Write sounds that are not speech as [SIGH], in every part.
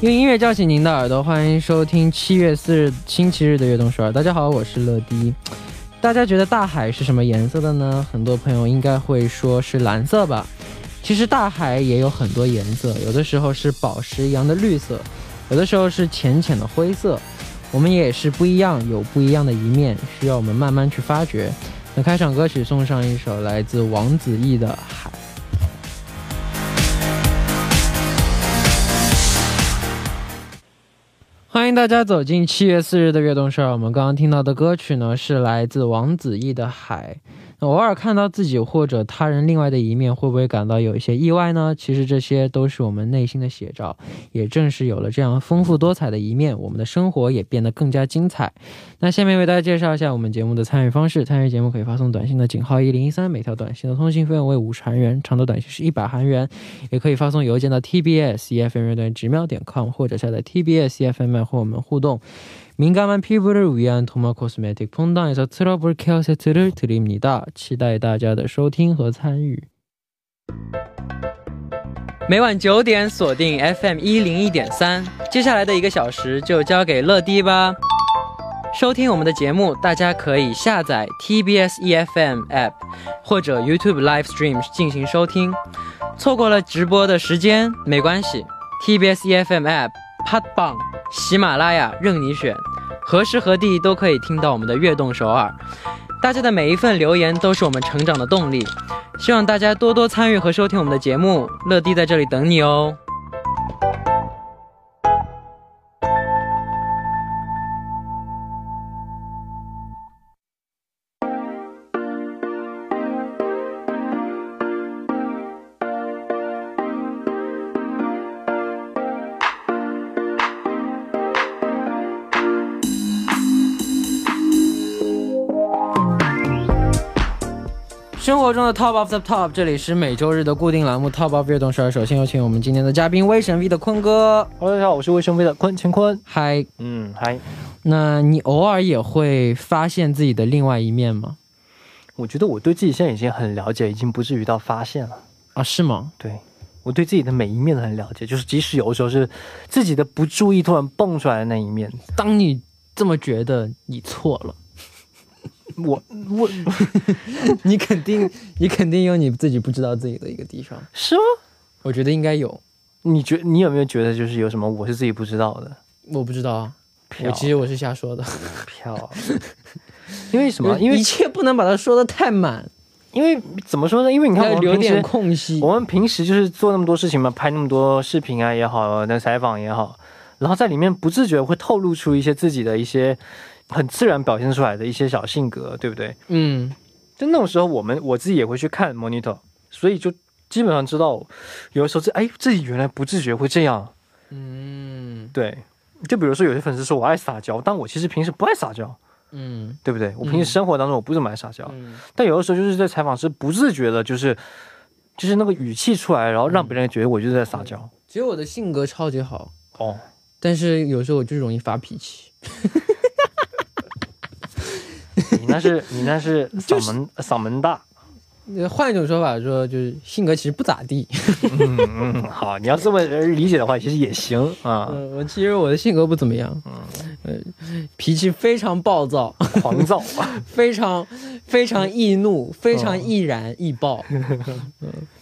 用音乐叫醒您的耳朵，欢迎收听七月四日星期日的悦动首尔。大家好，我是乐迪。大家觉得大海是什么颜色的呢？很多朋友应该会说是蓝色吧。其实大海也有很多颜色，有的时候是宝石一样的绿色，有的时候是浅浅的灰色。我们也是不一样，有不一样的一面，需要我们慢慢去发掘。那开场歌曲送上一首来自王子异的《海》。欢迎大家走进七月四日的悦动社。我们刚刚听到的歌曲呢，是来自王子异的《海》。偶尔看到自己或者他人另外的一面，会不会感到有一些意外呢？其实这些都是我们内心的写照。也正是有了这样丰富多彩的一面，我们的生活也变得更加精彩。那下面为大家介绍一下我们节目的参与方式：参与节目可以发送短信的井号一零一三，每条短信的通信费用为五十韩元，长的短信是一百韩元。也可以发送邮件到 tbs efm 乐段直秒点 com，或者下载 tbs efm 和我们互动。 敏感만피부를위한토마코스메틱퐁당에서트러블케어세트를드립니다期待大家的收听和参与。每晚九点锁定 FM 一零一点三，接下来的一个小时就交给乐迪吧。收听我们的节目，大家可以下载 TBS EFM App 或者 YouTube Live Stream 进行收听。错过了直播的时间没关系，TBS EFM App、Podbang、 喜马拉雅任你选，何时何地都可以听到我们的悦动首尔。大家的每一份留言都是我们成长的动力，希望大家多多参与和收听我们的节目。乐迪在这里等你哦。生活中的 Top of the Top，这里是每周日的固定栏目 Top of 悦动十二。首先有请我们今天的嘉宾威神 V 的坤哥。Hello，大家好，我是威神 V 的坤乾坤。嗨，嗯，嗨，那你偶尔也会发现自己的另外一面吗？我觉得我对自己现在已经很了解，已经不至于到发现了。啊，是吗？对我对自己的每一面都很了解，就是即使有的时候是自己的不注意突然蹦出来的那一面，当你这么觉得，你错了。我我 [LAUGHS] 你肯定，你肯定有你自己不知道自己的一个地方。是吗？我觉得应该有，你觉你有没有觉得就是有什么我是自己不知道的？我不知道啊。我其实我是瞎说的。[LAUGHS] 漂亮，因为什么？因为一切不能把它说的太满，因为怎么说呢？因为你看我们平要留点时空隙。我们平时就是做那么多事情嘛，拍那么多视频啊也好，那采访也好，然后在里面不自觉会透露出一些自己的一些很自然表现出来的一些小性格，对不对？嗯，就那种时候，我们我自己也会去看 monitor，所以就基本上知道，有的时候这哎自己原来不自觉会这样，嗯对。就比如说有些粉丝说我爱撒娇，但我其实平时不爱撒娇，嗯对不对？我平时生活当中我不怎么爱撒娇，嗯但有的时候就是在采访时不自觉的，就是就是那个语气出来，然后让别人觉得我就是在撒娇。其实我的性格超级好，哦，但是有时候我就容易发脾气。你那是你那 [LAUGHS] 是嗓门、嗓门大。呃换一种说法说，就是性格其实不咋地。[LAUGHS] 嗯嗯，好，你要这么理解的话，其实也行啊。嗯，我其实我的性格不怎么样，呃，脾气非常暴躁，狂躁，[LAUGHS] 非常非常易怒，非常易燃易爆。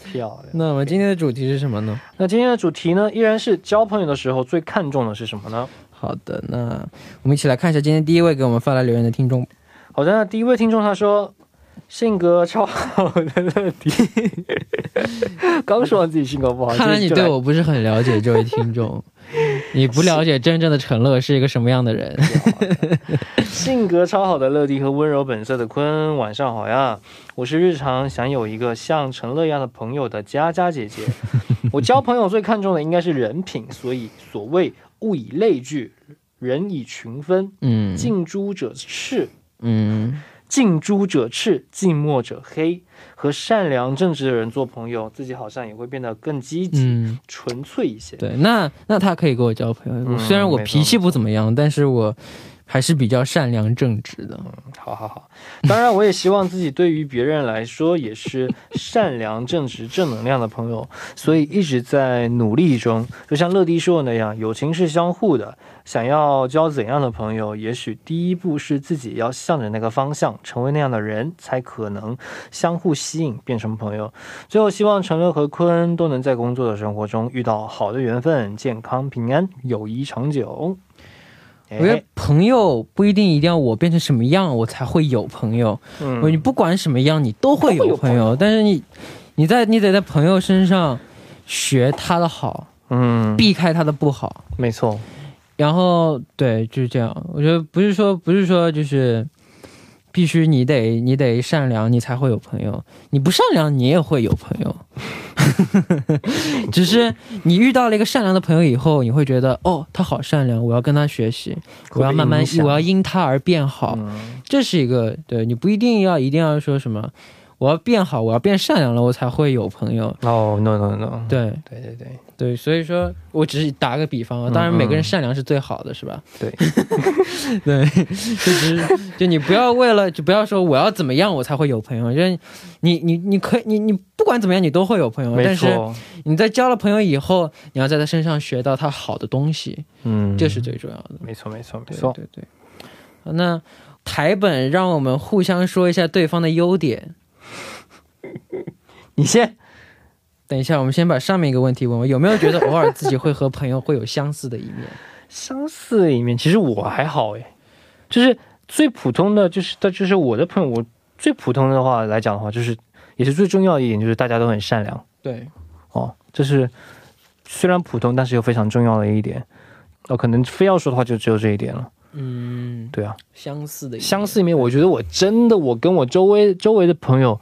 漂亮。那我们今天的主题是什么呢？那今天的主题呢，依然是交朋友的时候最看重的是什么呢？好的，那我们一起来看一下今天第一位给我们发来留言的听众。好的，那第一位听众他说。性格超好的乐迪，[LAUGHS] 刚说完自己性格不好，看来你对我不是很了解，这位听众，[LAUGHS] 你不了解真正的陈乐是一个什么样的人。[LAUGHS] 性格超好的乐迪和温柔本色的坤，晚上好呀！我是日常想有一个像陈乐一样的朋友的佳佳姐姐。我交朋友最看重的应该是人品，所以所谓物以类聚，人以群分，嗯近朱者赤，嗯近朱者赤，近墨者黑。和善良正直的人做朋友，自己好像也会变得更积极、嗯，纯粹一些。对，那那他可以跟我交朋友。嗯虽然我脾气不怎么样，但是我还是比较善良正直的。嗯好好好，当然我也希望自己对于别人来说也是善良、正直、正能量的朋友，[LAUGHS] 所以一直在努力中。就像乐迪说的那样，友情是相互的。想要交怎样的朋友，也许第一步是自己要向着那个方向，成为那样的人，才可能相互吸引，变成朋友。最后，希望陈乐和坤都能在工作的生活中遇到好的缘分，健康平安，友谊长久。我觉得朋友不一定一定要我变成什么样，我才会有朋友。嗯你不管什么样，你都会有朋友。但是你，你在你得在朋友身上学他的好，嗯，避开他的不好。没错，然后对，就是这样。我觉得不是说不是说就是必须你得你得善良，你才会有朋友。你不善良，你也会有朋友。[LAUGHS] 只是你遇到了一个善良的朋友以后，你会觉得哦，他好善良，我要跟他学习，我要慢慢我要因他而变好。嗯这是一个对你不一定要一定要说什么，我要变好，我要变善良了，我才会有朋友。哦，no no no，对对对对对，所以说我只是打个比方啊，嗯当然每个人嗯善良是最好的，是吧？对，对，[LAUGHS] 就只是就你不要为了就不要说我要怎么样我才会有朋友，就是你你你可以你你不管怎么样你都会有朋友，没但是错，你在交了朋友以后，你要在他身上学到他好的东西，嗯，这是最重要的。没错没错没错。对对。好那台本让我们互相说一下对方的优点。你先，等一下，我们先把上面一个问题问问，有没有觉得偶尔自己会和朋友会有相似的一面？相似的一面，其实我还好诶，就是最普通的，就是但，就是我的朋友，我最普通的话来讲的话，就是也是最重要的一点，就是大家都很善良对，哦，这是虽然普通，但是又非常重要的一点。哦，可能非要说的话，就只有这一点了。嗯，对啊，相似的相似一面，我觉得我真的，我跟我周围周围的朋友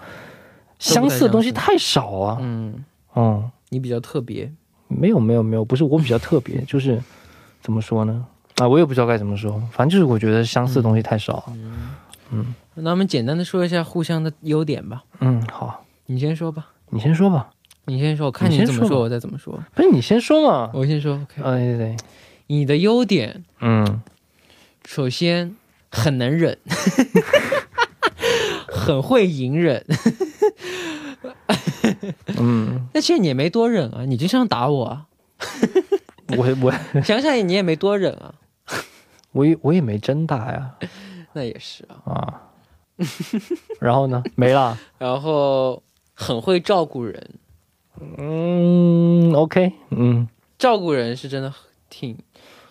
相似的东西太少啊。嗯，嗯，你比较特别。没有没有没有，不是我比较特别，[LAUGHS] 就是怎么说呢？啊，我也不知道该怎么说，反正就是我觉得相似的东西太少。嗯那我们简单的说一下互相的优点吧。嗯，好，你先说吧，你先说吧。你先说，我看你怎么说，我再怎么说。不是你先说嘛？我先说，OK。啊，对对对，你的优点，嗯，首先很能忍，[LAUGHS] 很会隐忍。[LAUGHS] 嗯，那其实你也没多忍啊，你经常打我啊。[LAUGHS] 我我想想你也没多忍啊。[LAUGHS] 我也我也没真打呀那也是啊。啊。然后呢？没了。然后很会照顾人，嗯，OK，嗯照顾人是真的挺，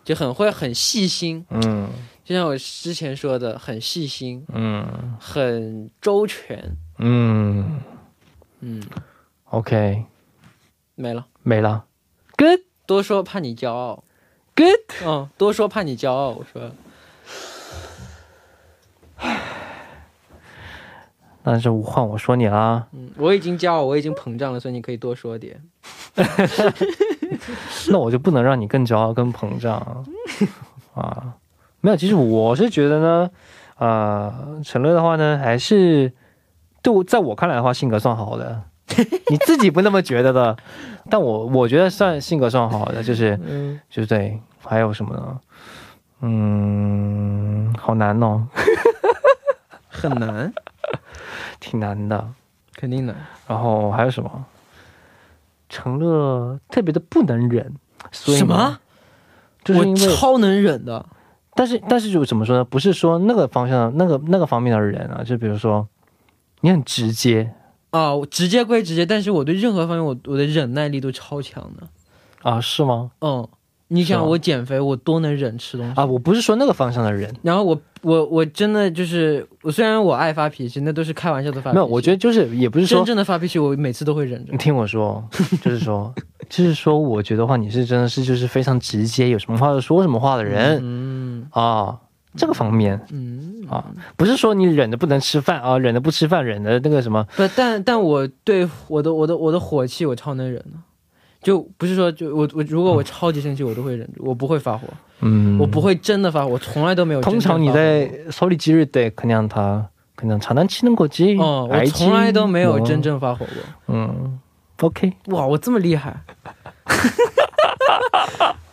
就很会很细心。嗯就像我之前说的，很细心，嗯很周全。嗯嗯，，OK，没了。没了。Good 多说怕你骄傲。good，嗯，多说怕你骄傲。我说，[SIGHS] 那就换我说你啦。嗯，我已经骄傲，我已经膨胀了，所以你可以多说点。[LAUGHS] [LAUGHS] 那我就不能让你更骄傲、更膨胀 [LAUGHS] 啊！没有，其实我是觉得呢，啊，陈乐的话呢，还是对我在我看来的话，性格算好的。[LAUGHS] 你自己不那么觉得的，但我我觉得算性格算好的，就是嗯，就是对。还有什么呢？嗯，好难哦，很难，[LAUGHS] 挺难的。肯定的。然后还有什么？成乐特别的不能忍，所以什么？就是因为我超能忍的。但是但是就怎么说呢？不是说那个方向那个那个方面的人啊，就比如说你很直接啊，我直接归直接，但是我对任何方面我我的忍耐力都超强的。啊，是吗？嗯，你想我减肥，我多能忍吃东西啊，我不是说那个方向的人，然后我我我真的就是，我虽然我爱发脾气，那都是开玩笑的发脾气。没有，我觉得就是也不是真正的发脾气，我每次都会忍着你。听我说，就是说 [LAUGHS] 就是说，我觉得话你是真的是就是非常直接，有什么话就说什么话的人、嗯啊，这个方面嗯啊，不是说你忍着不能吃饭啊，忍着不吃饭，忍着那个什么，不，但但我对我的我的我的火气我超能忍的，就不是说就我我如果我超级生气，我都会忍住，我不会发火，嗯，我不会真的发火，我从来都没有真通正发火过。常你在소리지를때그냥다그냥장난치는거지 哦，我 알지 [LAUGHS] 从来都没有뭐真正发火过。嗯，OK，哇，我这么厉害，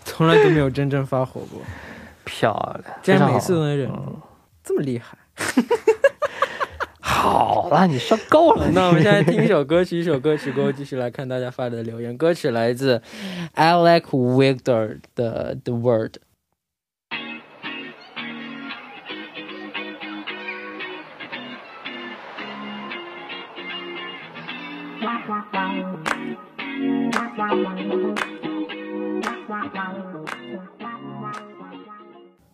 从来都没有真正发火过。 漂亮，竟然每次都能忍住，这么厉害。[LAUGHS] [LAUGHS] 好了，你说够了。那我们现在听一首歌曲，一首歌曲过后继续来看大家发的留言。歌曲来自 Alec Victor 的《The Word》。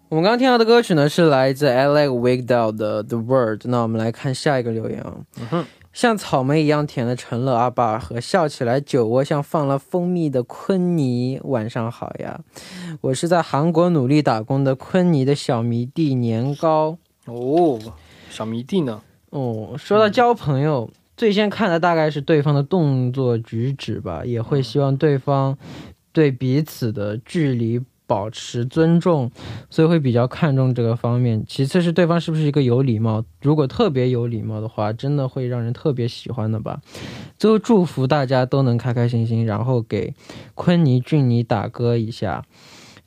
我们刚刚听到的歌曲呢，是来自 Alex Wigdal 的《The Word》。那我们来看下一个留言啊。嗯，像草莓一样甜的陈乐阿爸和笑起来酒窝像放了蜂蜜的昆尼，晚上好呀！我是在韩国努力打工的昆尼的小迷弟年糕。哦，小迷弟呢？哦，说到交朋友，最先看的大概是对方的动作举止吧，也会希望对方对彼此的距离保持尊重，所以会比较看重这个方面。其次是对方是不是一个有礼貌，如果特别有礼貌的话，真的会让人特别喜欢的吧。最后祝福大家都能开开心心，然后给昆尼俊尼打歌一下。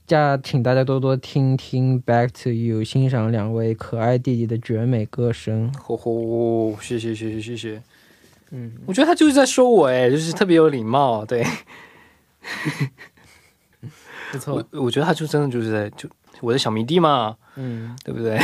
加，请大家多多听听《Back to You》，欣赏两位可爱弟弟的绝美歌声。吼吼，谢谢谢谢谢谢。嗯，我觉得他就是在说我，哎，就是特别有礼貌。对不错我，，我觉得他就真的就是在就我的小迷弟嘛，嗯，对不对？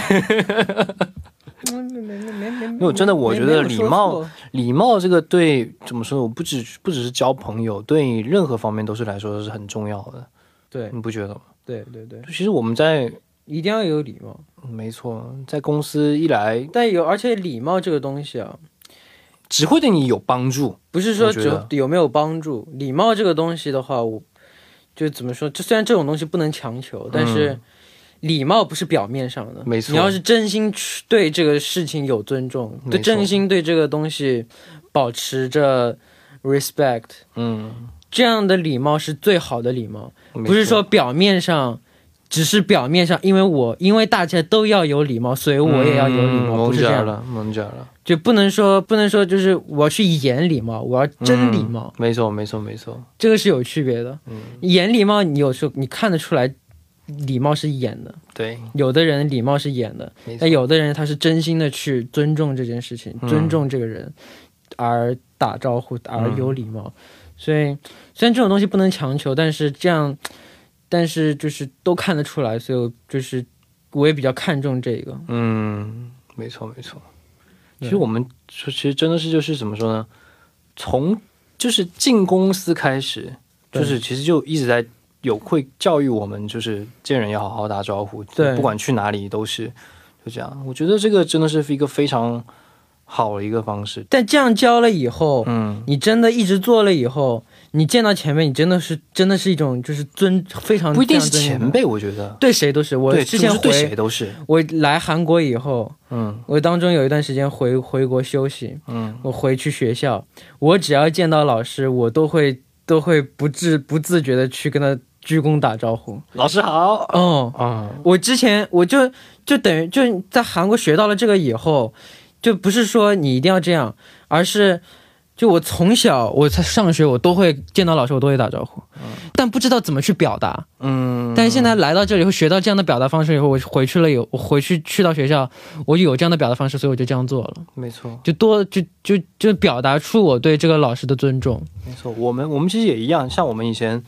没没没没没没有真的我觉得礼貌礼貌这个对怎么说呢？我不只不只是交朋友，对任何方面都是来说是很重要的，对你不觉得吗？对对对，其实我们在一定要有礼貌。没错，在公司一来但有，而且礼貌这个东西啊，只会对你有帮助。不是说只我觉得有没有帮助。礼貌这个东西的话，我就怎么说？就虽然这种东西不能强求，但是礼貌不是表面上的。嗯没错你要是真心去对这个事情有尊重，对真心对这个东西保持着 respect，嗯，这样的礼貌是最好的礼貌。不是说表面上，只是表面上，因为我因为大家都要有礼貌，所以我也要有礼貌，嗯不是这样，蒙着了，蒙着了。就不能说不能说就是我要去演礼貌，我要真礼貌，嗯没错，没错，没错。这个是有区别的。嗯，演礼貌，你有时候你看得出来，礼貌是演的，对，有的人礼貌是演的，但。有的人他是真心的去尊重这件事情，嗯尊重这个人，而打招呼，而嗯有礼貌。所以虽然这种东西不能强求，但是这样，但是就是都看得出来，所以就是我也比较看重这个。嗯，没错，没错。其实我们说，其实真的是就是怎么说呢？从就是进公司开始，就是其实就一直在有会教育我们，就是见人要好好打招呼，对不管去哪里都是就这样。我觉得这个真的是一个非常好的一个方式。但这样教了以后，嗯，你真的一直做了以后，你见到前辈，你真的是真的是一种就是尊非常不一定是前辈，我觉得。对谁都是。我对，之前就是对谁都是。我来韩国以后，嗯我当中有一段时间回回国休息，嗯，我回去学校，我只要见到老师，我都会都会不自不自觉的去跟他鞠躬打招呼。老师好。哦，啊，我之前我就就等于就在韩国学到了这个以后，就不是说你一定要这样，而是就我从小我才上学，我都会见到老师，我都会打招呼，但不知道怎么去表达。嗯，但是现在来到这里，会学到这样的表达方式以后，我回去了有我回去去到学校，我有这样的表达方式，所以我就这样做了，没错。就多就就就表达出我对这个老师的尊重。没错，我们我们其实也一样，像我们以前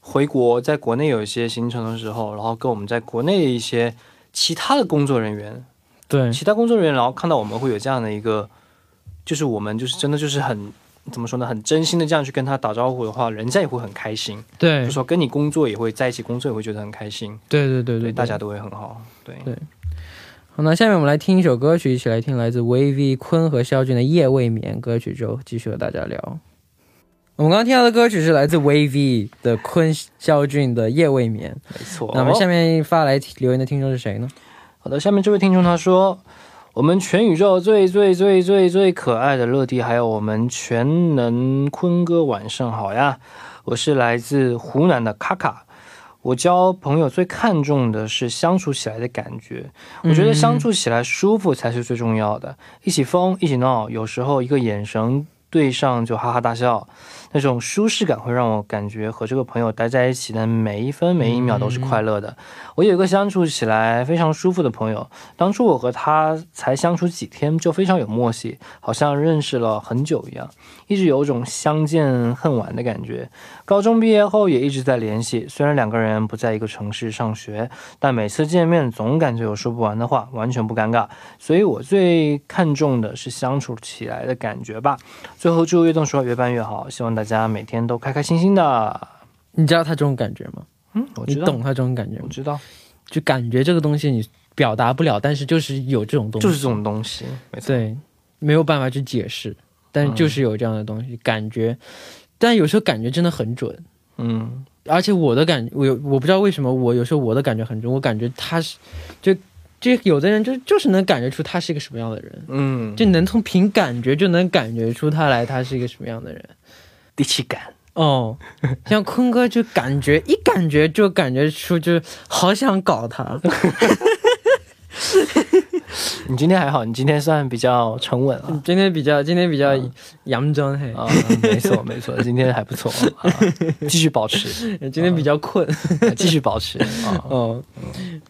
回国，在国内有一些行程的时候，然后跟我们在国内的一些其他的工作人员，对其他工作人员，然后看到我们会有这样的一个，就是我们就是真的就是很怎么说呢，很真心的这样去跟他打招呼的话，人家也会很开心，对就说跟你工作也会在一起工作也会觉得很开心，对对对对，对，大家都会很好，对对，好，那下面我们来听一首歌曲，一起来听来自 VV 坤和肖俊的《夜未眠》歌曲之后，继续和大家聊。我们刚刚听到的歌曲是来自 VV 的坤肖俊的《夜未眠》。没错。那我们下面发来留言的听众是谁呢？好的，下面这位听众他说，我们全宇宙最最最最最可爱的乐迪，还有我们全能坤哥，晚上好呀！我是来自湖南的卡卡。我交朋友最看重的是相处起来的感觉，我觉得相处起来舒服才是最重要的。一起疯，一起闹，有时候一个眼神对上就哈哈大笑，那种舒适感会让我感觉和这个朋友待在一起的每一分每一秒都是快乐的。我有一个相处起来非常舒服的朋友，当初我和他才相处几天就非常有默契，好像认识了很久一样，一直有种相见恨晚的感觉。高中毕业后也一直在联系，虽然两个人不在一个城市上学，但每次见面总感觉有说不完的话，完全不尴尬。所以我最看重的是相处起来的感觉吧。最后祝悦动说越办越好，希望大家每天都开开心心的。你知道他这种感觉吗？嗯，我知道，你懂他这种感觉吗？我知道，就感觉这个东西你表达不了，但是就是有这种东西，就是这种东西，没错。对，没有办法去解释，但是就是有这样的东西，感觉，但有时候感觉真的很准，嗯而且我的感我有我不知道为什么我有时候我的感觉很准，我感觉他是就就有的人就就是能感觉出他是一个什么样的人，嗯，就能从凭感觉就能感觉出他来他是一个什么样的人。第七感。哦，像坤哥就感觉一感觉就感觉出就好想搞他，你今天还好，你今天算比较沉稳了。今天比较今天比较阳装嘿，啊，没错没错，今天还不错，啊、继续保持，[LAUGHS] 今天比较困。继续保持啊。[LAUGHS] 哦，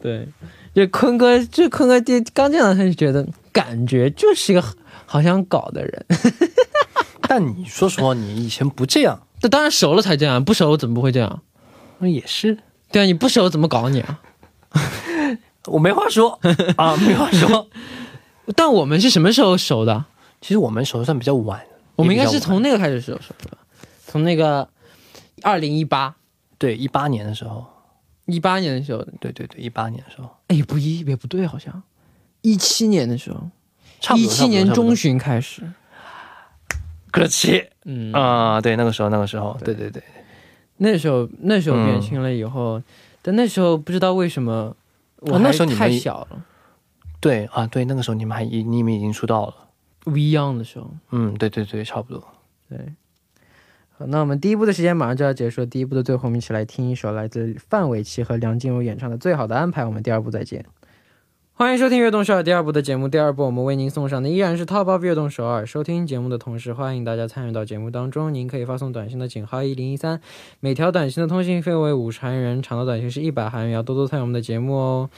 对，就坤哥，就坤哥第刚见到他就觉得感觉就是一个好想搞的人。[LAUGHS] 但你说实话，你以前不这样，这当然熟了才这样，不熟怎么不会这样？那也是，对啊，你不熟怎么搞你啊？[LAUGHS] 我没话说啊，没话说。[LAUGHS] 但我们是什么时候熟的？其实我们熟算比较晚，我们应该是从那个开始熟熟的，从那个二零一八对一八年的时候，一八年的时候，对对对，一八年的时候，哎，不一也不对，好像。一七年的时候，差不多一七年中旬，开始，可惜。嗯。啊，对那个时候那个时候，对。对对对，那时候那时候嗯。变轻了以后，但那时候不知道为什么，我啊那时候你们太小了。对啊对，那个时候你们还你们已经出道了，，We Young 的时候，嗯，对对对，差不多。对。那我们第一部的时间马上就要结束了，第一部的最后，我们一起来听一首来自范玮琪和梁静茹演唱的《最好的安排》。我们第二部再见。欢迎收听《悦动首尔》第二部的节目。第二部我们为您送上的依然是 Top of 悦动首尔。收听节目的同时，欢迎大家参与到节目当中。您可以发送短信的井号一零一三，每条短信的通信费为五十韩元，长的短信是一百韩元。要多多参与我们的节目哦。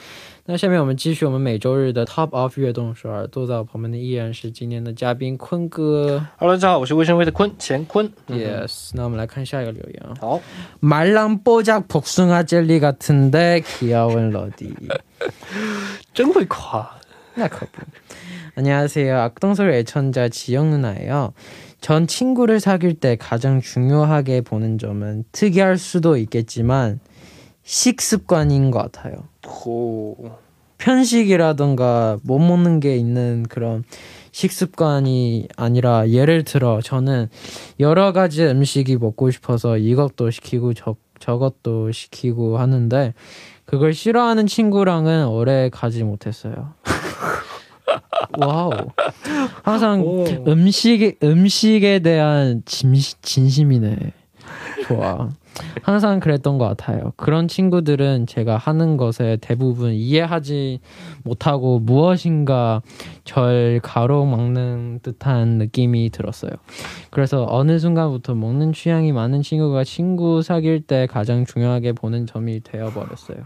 那下面我们继续我们每周日的 Top of 悦动首尔。坐在我旁边的依然是今天的嘉宾坤哥。 Hello，大家好，我是卫生微的坤干坤。嗯 Yes，那我们来看下一个留言啊。好， 말랑뽀작 복숭아 젤리 같은데 귀여운 러디. 정말 과. 네, 그 나커 안녕하세요. 악동설 애천자 지영 누나예요. 전 친구를 사귈 때 가장 중요하게 보는 점은 특이할 수도 있겠지만 식습관인 것 같아요. 오. 편식이라든가 못 먹는 게 있는 그런 식습관이 아니라 예를 들어 저는 여러 가지 음식이 먹고 싶어서 이것도 시키고 저, 저것도 시키고 하는데 그걸 싫어하는 친구랑은 오래 가지 못했어요. [LAUGHS] 와우. 항상 오. 음식에 음식에 대한 진심, 진심이네. 좋아. 항상 그랬던 것 같아요. 그런 친구들은 제가 하는 것에 대부분 이해하지 못하고 무엇인가 절 가로막는 듯한 느낌이 들었어요. 그래서 어느 순간부터 먹는 취향이 많은 친구가 친구 사귈 때 가장 중요하게 보는 점이 되어버렸어요.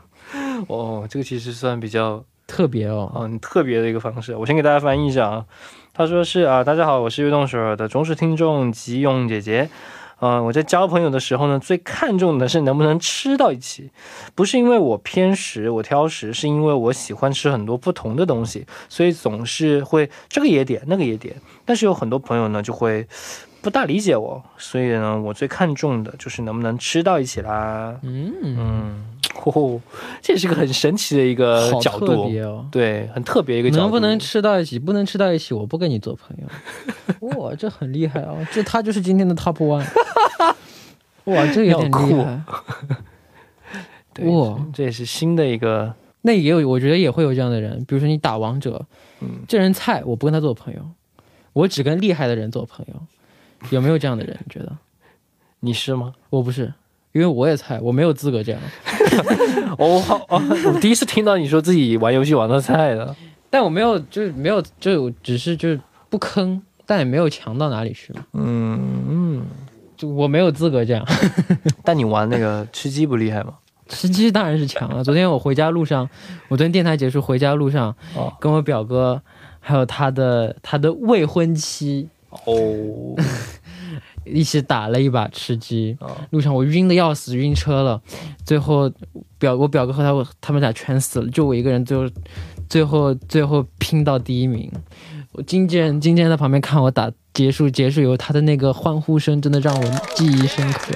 哦，这个其实算比较特别哦，很特别的一个方式。我先给大家翻译一下啊。他说是啊，大家好，我是悦动首尔的忠实听众吉永姐姐。 嗯、我在交朋友的时候呢，最看重的是能不能吃到一起，不是因为我偏食，我挑食，是因为我喜欢吃很多不同的东西，所以总是会这个也点，那个也点。但是有很多朋友呢，就会不大理解我，所以呢，我最看重的就是能不能吃到一起啦。嗯，嗯，哦，这也是个很神奇的一个角度，别哦。对，很特别一个角度。能不能吃到一起？不能吃到一起，我不跟你做朋友。[LAUGHS] 哇，这很厉害哦！这他就是今天的 top one。[LAUGHS] 哇，这有点厉害。[LAUGHS] 对，哇这也是新的一个，那也有，我觉得也会有这样的人。比如说你打王者，嗯，这人菜，我不跟他做朋友，我只跟厉害的人做朋友。有没有这样的人？你觉得？你是吗？我不是，因为我也菜，我没有资格这样。[LAUGHS] 哦，好哦，我第一次听到你说自己玩游戏玩到菜的，但我没有，就是没有，就只是就是不坑，但也没有强到哪里去嘛。嗯嗯，就我没有资格这样。[LAUGHS] 但你玩那个吃鸡不厉害吗？吃鸡当然是强了。昨天我回家路上，我昨天电台结束回家路上，哦跟我表哥还有他的他的未婚妻哦，[LAUGHS] 一起打了一把吃鸡。哦路上我晕的要死，晕车了。最后表我表哥和他他们俩全死了，就我一个人最后最后最后拼到第一名。我经纪人经纪人在旁边看我打结束结束以后，他的那个欢呼声真的让我记忆深刻，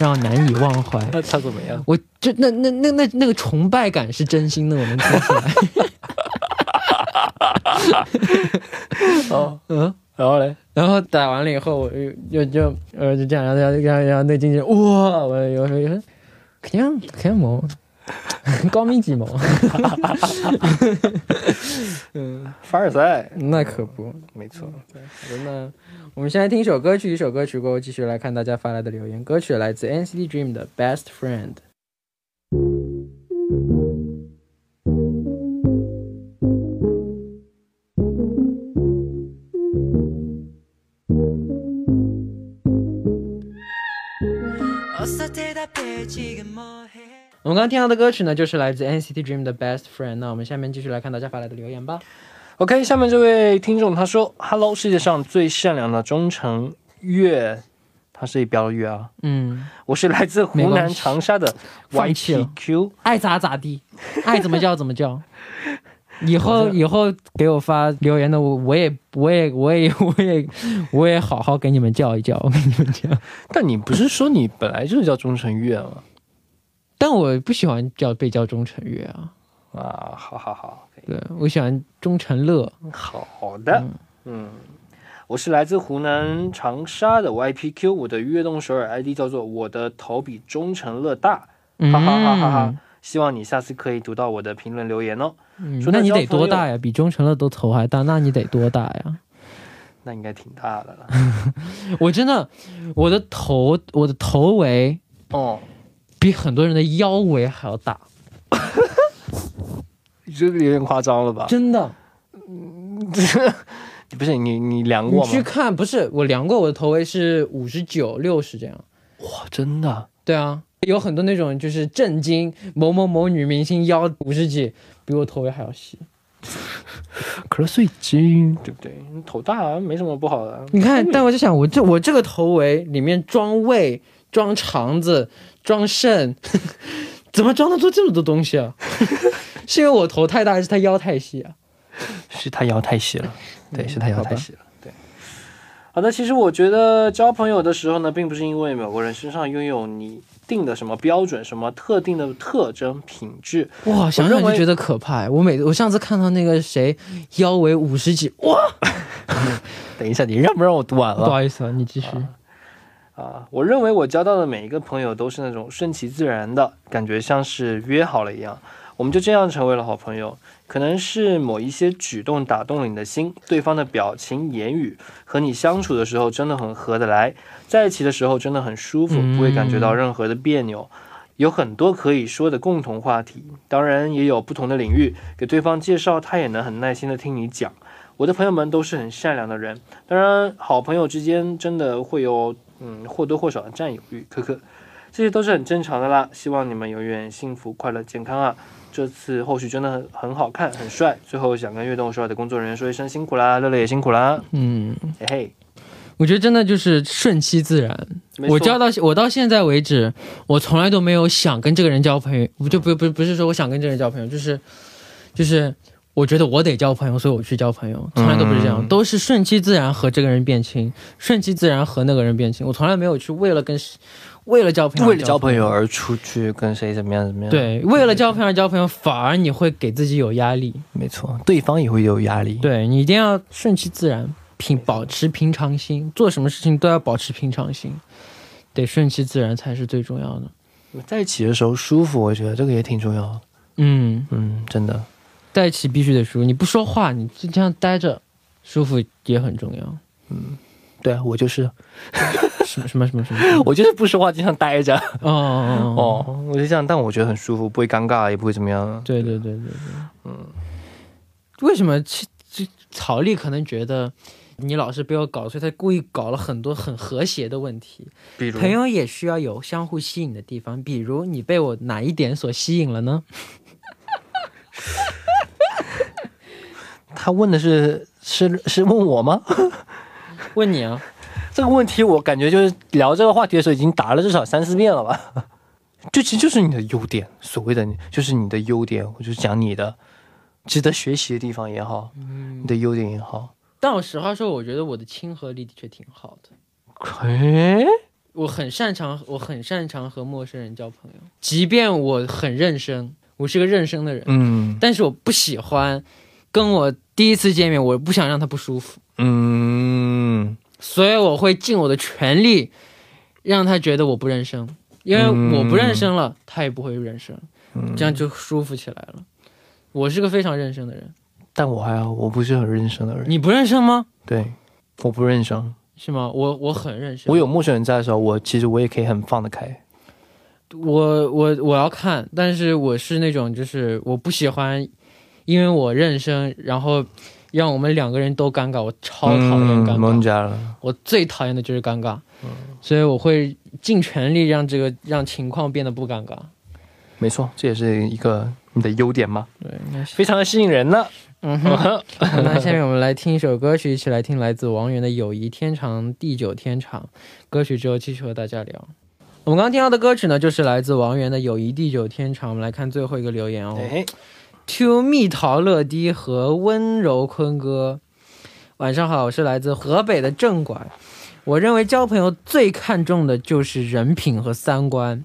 让我难以忘怀。那 [LAUGHS] 他怎么样？我就那那那那那个崇拜感是真心的，我能听出来。[LAUGHS] 哦，[LAUGHS] 嗯，然后嘞，然后打完了以后，我就就就呃就这样，然后然后然后然后那经纪人哇，我有时候肯定肯定萌，[LAUGHS] 高明几萌，嗯，凡尔赛，那可不。没错。好的那我们先来听一首歌曲，一首歌曲过后继续来看大家发来的留言。歌曲来自 NCT Dream 的《Best Friend》。我们刚刚听到的歌曲呢，就是来自 NCT Dream 的《Best Friend》。那我们下面继续来看大家发来的留言吧。OK，下面这位听众他说：“Hello，世界上最善良的忠诚月，他是一标的月啊。嗯，我是来自湖南长沙的放弃了 YTQ，爱咋咋地，爱怎么叫怎么叫。[LAUGHS] 以后以后给我发留言的我我也我也我也我也我也好好给你们叫一叫，我跟你们讲。但你不是说你本来就是叫钟成月吗？但我不喜欢叫被叫钟成月啊，啊，好好好，对我喜欢钟成乐。好的，嗯，我是来自湖南长沙的 YPQ，我的悦动首尔 ID 叫做我的头比钟成乐大，嗯哈哈哈哈哈！希望你下次可以读到我的评论留言哦。嗯说那你得多大呀？比钟成乐都头还大，那你得多大呀？那应该挺大的了。[LAUGHS] 我真的，我的头我的头围哦，比很多人的腰围还要大，[LAUGHS] 这个有点夸张了吧？真的。[LAUGHS] 不是你你量过吗？去看，不是我量过，我的头围是五十九、六十这样。哇，真的？对啊，有很多那种就是震惊某某某女明星腰五十几，比我头围还要细。[LAUGHS] 可是税金对不对？头大没什么不好的。你看，但我就想，我这我这个头围里面装胃、装肠子、装肾，[LAUGHS] 怎么装得出这么多东西啊？[LAUGHS] 是因为我头太大，还是他腰太细啊？是他腰太细了，对，嗯是他腰太细了，对。好的，其实我觉得交朋友的时候呢，并不是因为某个人身上拥有你定的什么标准、什么特定的特征、品质，哇，想想就觉得可怕。我每我上次看到那个谁腰围五十几，哇，[LAUGHS] 等一下，你让不让我读完了？不好意思啊，你继续。啊，我认为我交到的每一个朋友都是那种顺其自然的感觉，像是约好了一样，我们就这样成为了好朋友。可能是某一些举动打动了你的心，对方的表情、言语和你相处的时候真的很合得来，在一起的时候真的很舒服，不会感觉到任何的别扭。有很多可以说的共同话题，当然也有不同的领域，给对方介绍，他也能很耐心的听你讲。我的朋友们都是很善良的人，当然好朋友之间真的会有嗯或多或少的占有欲，可可，这些都是很正常的啦。希望你们永远幸福、快乐、健康啊！这次后续真的很很好看，很帅。最后想跟悦动首尔的工作人员说一声辛苦啦，乐乐也辛苦啦，嗯，嘿嘿。我觉得真的就是顺其自然。我交到我到现在为止，我从来都没有想跟这个人交朋友，我就不不不是说我想跟这个人交朋友，就是就是我觉得我得交朋友，所以我去交朋友，从来都不是这样，嗯都是顺其自然和这个人变亲，顺其自然和那个人变亲。我从来没有去为了跟为了交朋友为了交朋友而出去跟谁怎么样怎么样？，对，为了交朋友而交朋友，反而你会给自己有压力。没错，对方也会有压力。对你一定要顺其自然，平保持平常心，做什么事情都要保持平常心，得顺其自然才是最重要的。在一起的时候舒服，我觉得这个也挺重要的。嗯，嗯，真的。在一起必须得舒服，你不说话，你就这样待着，舒服也很重要。对啊，我就是什么什么什么什么？[LAUGHS] 我就是不说话，经常待着。哦哦哦我就这样，但我觉得很舒服，不会尴尬，也不会怎么样。对对对对对，嗯，为什么其这曹丽可能觉得你老是被我搞，所以他故意搞了很多很和谐的问题。比如朋友也需要有相互吸引的地方，比如你被我哪一点所吸引了呢？[LAUGHS] 他问的是是是问我吗？问你啊，[LAUGHS] 这个问题我感觉就是聊这个话题的时候已经答了至少三四遍了吧？[LAUGHS] 就其实就是你的优点，所谓的你就是你的优点，我就讲你的值得学习的地方也好，你的优点也好。但我实话说，我觉得我的亲和力的确挺好的。诶，我很擅长，我很擅长和陌生人交朋友，即便我很认生，我是个认生的人，嗯。但是我不喜欢跟我第一次见面，我不想让他不舒服，嗯所以我会尽我的全力让他觉得我不认生，因为我不认生了，他也不会认生，嗯，这样就舒服起来了。我是个非常认生的人，但我还好，我不是很认生的人。你不认生吗？对，我不认生。是吗？我我很认生，我有陌生人在的时候，我其实我也可以很放得开。我我我要看，但是我是那种就是我不喜欢，因为我认生，然后让我们两个人都尴尬，我超讨厌尴嗯尬。我最讨厌的就是尴尬，所以我会尽全力让这个让情况变得不尴尬。没错，这也是一个你的优点嘛，对，非常的吸引人呢。嗯哼。那下面我们来听一首歌曲，一起来听来自王源的《友谊天长地久天长》。歌曲之后继续和大家聊。我们刚刚听到的歌曲呢，就是来自王源的《友谊地久天长》。我们来看最后一个留言哦。哎，to 蜜桃乐迪和温柔坤哥，晚上好，我是来自河北的正管。我认为交朋友最看重的就是人品和三观。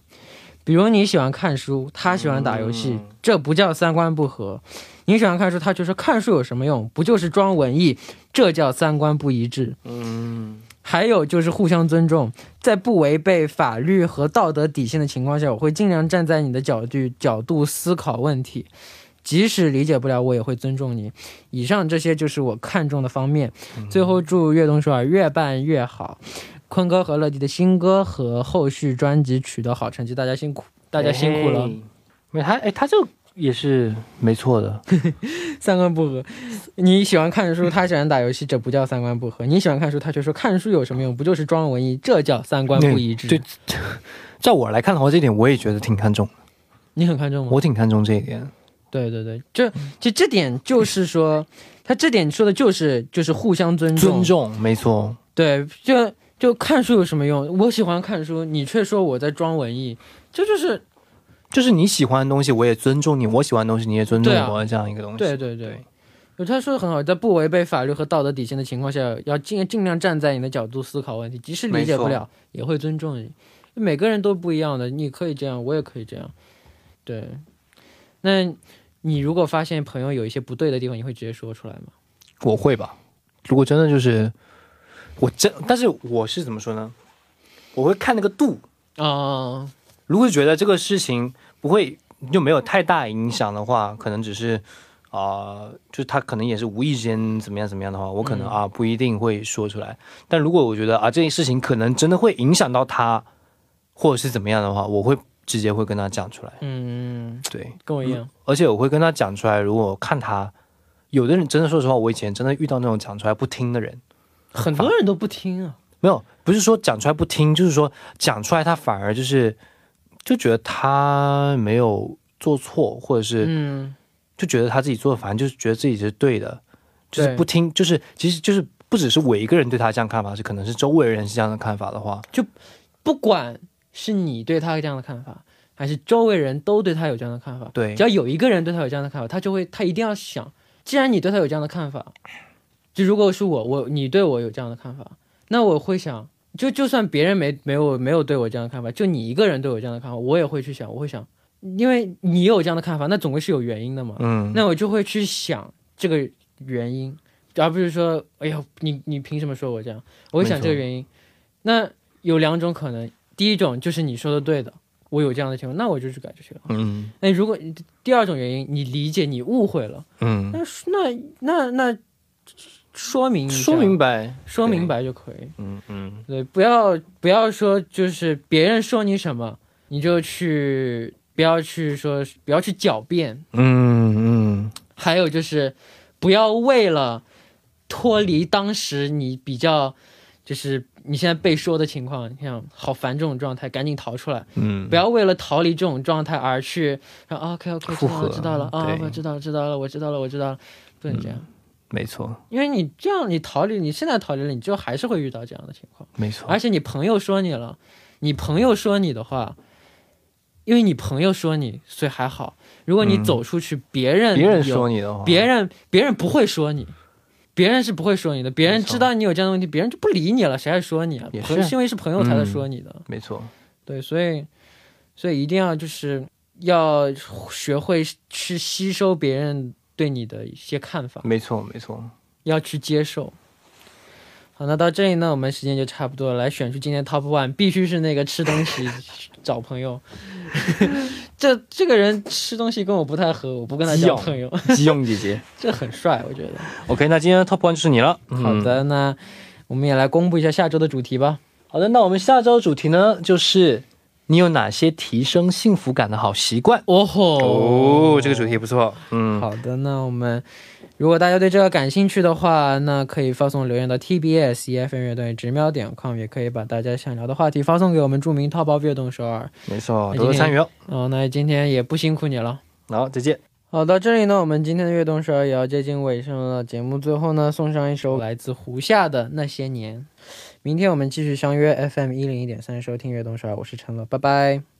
比如你喜欢看书，他喜欢打游戏，嗯这不叫三观不合。你喜欢看书，他就说看书有什么用？不就是装文艺？这叫三观不一致。嗯，还有就是互相尊重，在不违背法律和道德底线的情况下，我会尽量站在你的角度角度思考问题，即使理解不了，我也会尊重你。以上这些就是我看重的方面。最后祝悦动首尔越办越好，坤哥和乐迪的新歌和后续专辑取得好成绩，大家辛苦，大家辛苦了。哎。没他，哎，他这也是没错的。[LAUGHS] 三观不合，你喜欢看书，他喜欢打游戏，这不叫三观不合。你喜欢看书，他却说看书有什么用？不就是装文艺？这叫三观不一致。对，[LAUGHS] 照我来看的话，这点我也觉得挺看重，你很看重吗？我挺看重这一点。对对对，这其实这点就是说，他这点说的就是就是互相尊重。尊重，没错。对，就就看书有什么用？我喜欢看书，你却说我在装文艺，这就是就是你喜欢的东西，我也尊重你；我喜欢的东西，你也尊重我，这样一个东西。对对对。有他说的很好，在不违背法律和道德底线的情况下，要尽尽量站在你的角度思考问题，即使理解不了，也会尊重你。每个人都不一样的，你可以这样，我也可以这样。对，那你如果发现朋友有一些不对的地方，你会直接说出来吗？我会吧。如果真的就是我真，但是我是怎么说呢？我会看那个度。啊、如果觉得这个事情不会就没有太大影响的话，可能只是啊、就是他可能也是无意之间怎么样怎么样的话，我可能嗯啊不一定会说出来。但如果我觉得啊这件事情可能真的会影响到他，或者是怎么样的话，我会直接会跟他讲出来。嗯，对，跟我一样。而且我会跟他讲出来。如果看他，有的人真的说实话，我以前真的遇到那种讲出来不听的人，很多人都不听啊。没有，不是说讲出来不听，就是说讲出来他反而就是就觉得他没有做错，或者是嗯，就觉得他自己做的，反正就是觉得自己是对的，就是不听，就是其实就是不只是我一个人对他这样看法，是可能是周围人是这样的看法的话，就不管是你对他这样的看法，还是周围人都对他有这样的看法，对。只要有一个人对他有这样的看法，他就会，他一定要想，既然你对他有这样的看法，就如果是我，我你对我有这样的看法，那我会想，就就算别人没没有没有对我这样的看法，就你一个人对我这样的看法，我也会去想，我会想，因为你有这样的看法，那总归是有原因的嘛，嗯，那我就会去想这个原因，而不是说，哎呀，你你凭什么说我这样？我会想这个原因。那有两种可能，第一种就是你说的对的，我有这样的情况，那我就去改就行了。嗯。那如果第二种原因，你理解你误会了，嗯，那那那那说明说明白，说明白就可以。嗯嗯。对，不要不要说就是别人说你什么，你就去不要去说不要去狡辩，嗯嗯，还有就是，不要为了脱离当时你比较，就是你现在被说的情况，你看好烦这种状态，赶紧逃出来，嗯。不要为了逃离这种状态而去说 OK OK 知道了知道了啊，我知道了知道了我知道了我知道了，不能这样，没错。因为你这样你逃离，你现在逃离了，你就还是会遇到这样的情况。没错，而且你朋友说你了，你朋友说你的话，因为你朋友说你，所以还好。如果你嗯。走出去，别人别人说你的话，别人别人不会说你，别人是不会说你的，别人知道你有这样的问题，别人就不理你了，谁还说你啊？也是因为是朋友才在说你的，没错，对，所以所以一定要就是要学会去吸收别人对你的一些看法。没错，没错。要去接受。好，那到这里呢，我们时间就差不多了。来选出今天 top one，必须是那个吃东西 [LAUGHS] 找朋友。这这个人吃东西跟我不太合，我不跟他交朋友。[LAUGHS] 基用姐姐 [LAUGHS] 这很帅，我觉得。，OK，那今天的 Top One 就是你了。嗯好的，那我们也来公布一下下周的主题吧。好的，那我们下周主题呢，就是你有哪些提升幸福感的好习惯？哦吼，哦，这个主题不错。嗯，好的，那我们如果大家对这个感兴趣的话，那可以发送留言到 TBS EFM 乐队直瞄点 com，也可以把大家想聊的话题发送给我们著名淘宝乐动首尔。没错，那多多参与哦。哦，那今天也不辛苦你了。好，再见。好，到这里呢，我们今天的悦动首尔也要接近尾声了。节目最后呢，送上一首来自胡夏的《那些年》。明天我们继续相约 FM 一零一点三收听悦动十二，我是陈乐，拜拜。